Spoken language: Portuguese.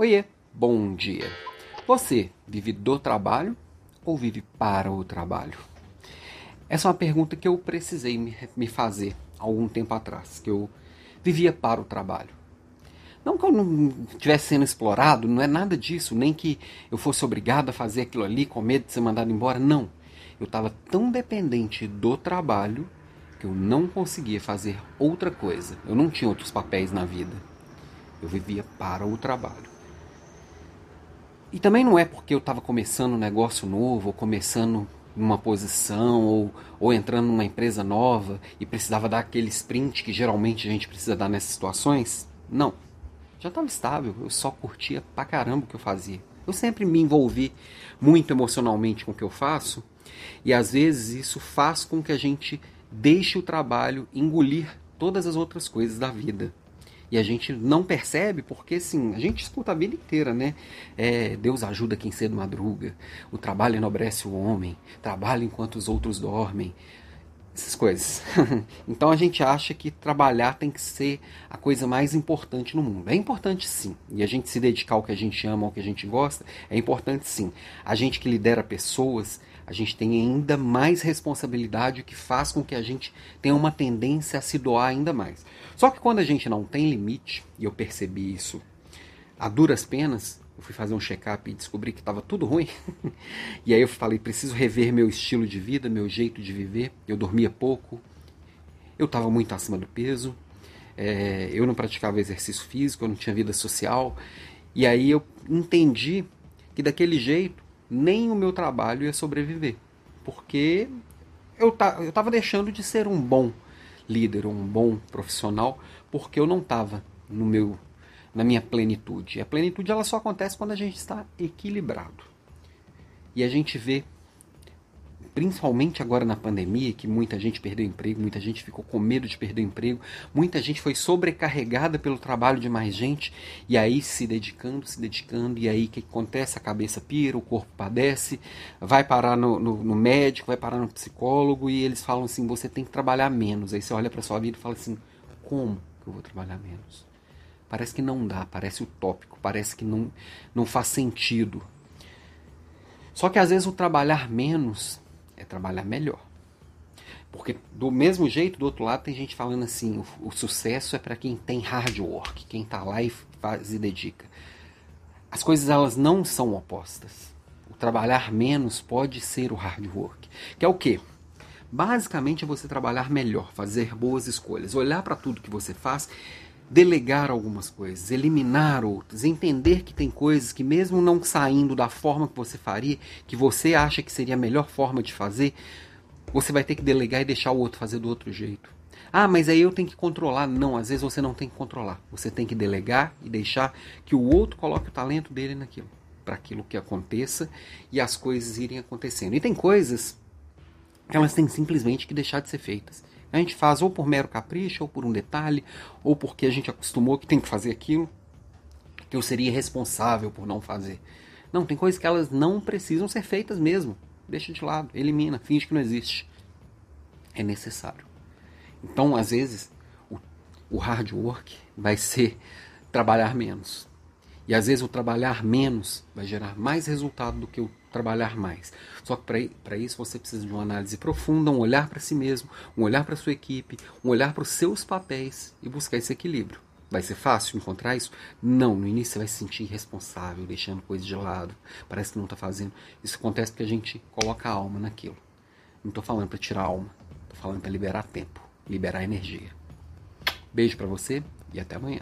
Oiê, bom dia. Você vive do trabalho ou vive para o trabalho? Essa é uma pergunta que eu precisei me fazer algum tempo atrás, que eu vivia para o trabalho. Não que eu não estivesse sendo explorado, não é nada disso, nem que eu fosse obrigado a fazer aquilo ali com medo de ser mandado embora, não. Eu estava tão dependente do trabalho que eu não conseguia fazer outra coisa. Eu não tinha outros papéis na vida. Eu vivia para o trabalho. E também não é porque eu estava começando um negócio novo, ou começando numa posição, ou, ou entrando numa empresa nova e precisava dar aquele sprint que geralmente a gente precisa dar nessas situações. Não. Já estava estável, eu só curtia pra caramba o que eu fazia. Eu sempre me envolvi muito emocionalmente com o que eu faço, e às vezes isso faz com que a gente deixe o trabalho engolir todas as outras coisas da vida. E a gente não percebe porque, assim, a gente escuta a vida inteira, né? É, Deus ajuda quem cedo madruga, o trabalho enobrece o homem, trabalha enquanto os outros dormem, essas coisas. então a gente acha que trabalhar tem que ser a coisa mais importante no mundo. É importante sim. E a gente se dedicar ao que a gente ama, ao que a gente gosta, é importante sim. A gente que lidera pessoas, a gente tem ainda mais responsabilidade, o que faz com que a gente tenha uma tendência a se doar ainda mais. Só que quando a gente não tem limite, e eu percebi isso a duras penas, eu fui fazer um check-up e descobri que estava tudo ruim. e aí eu falei, preciso rever meu estilo de vida, meu jeito de viver. Eu dormia pouco, eu estava muito acima do peso, é, eu não praticava exercício físico, eu não tinha vida social. E aí eu entendi que daquele jeito nem o meu trabalho ia sobreviver. Porque eu estava deixando de ser um bom líder, um bom profissional, porque eu não estava no meu na minha plenitude. A plenitude ela só acontece quando a gente está equilibrado. E a gente vê principalmente agora na pandemia, que muita gente perdeu emprego, muita gente ficou com medo de perder emprego, muita gente foi sobrecarregada pelo trabalho de mais gente, e aí se dedicando, se dedicando, e aí o que acontece? A cabeça pira, o corpo padece, vai parar no, no, no médico, vai parar no psicólogo, e eles falam assim: você tem que trabalhar menos. Aí você olha para sua vida e fala assim: como que eu vou trabalhar menos? Parece que não dá, parece utópico, parece que não, não faz sentido. Só que às vezes o trabalhar menos é trabalhar melhor. Porque do mesmo jeito, do outro lado, tem gente falando assim: o, o sucesso é para quem tem hard work, quem está lá e faz e dedica. As coisas elas não são opostas. O trabalhar menos pode ser o hard work, que é o quê? Basicamente é você trabalhar melhor, fazer boas escolhas, olhar para tudo que você faz, delegar algumas coisas, eliminar outras, entender que tem coisas que mesmo não saindo da forma que você faria, que você acha que seria a melhor forma de fazer, você vai ter que delegar e deixar o outro fazer do outro jeito. Ah, mas aí eu tenho que controlar. Não, às vezes você não tem que controlar. Você tem que delegar e deixar que o outro coloque o talento dele naquilo, para aquilo que aconteça e as coisas irem acontecendo. E tem coisas elas têm simplesmente que deixar de ser feitas. A gente faz ou por mero capricho, ou por um detalhe, ou porque a gente acostumou que tem que fazer aquilo, que eu seria responsável por não fazer. Não, tem coisas que elas não precisam ser feitas mesmo. Deixa de lado, elimina, finge que não existe. É necessário. Então, às vezes, o, o hard work vai ser trabalhar menos. E às vezes o trabalhar menos vai gerar mais resultado do que o trabalhar mais. Só que para isso você precisa de uma análise profunda, um olhar para si mesmo, um olhar para sua equipe, um olhar para os seus papéis e buscar esse equilíbrio. Vai ser fácil encontrar isso? Não, no início você vai se sentir irresponsável, deixando coisas de lado, parece que não está fazendo. Isso acontece porque a gente coloca a alma naquilo. Não estou falando para tirar a alma, estou falando para liberar tempo, liberar energia. Beijo para você e até amanhã.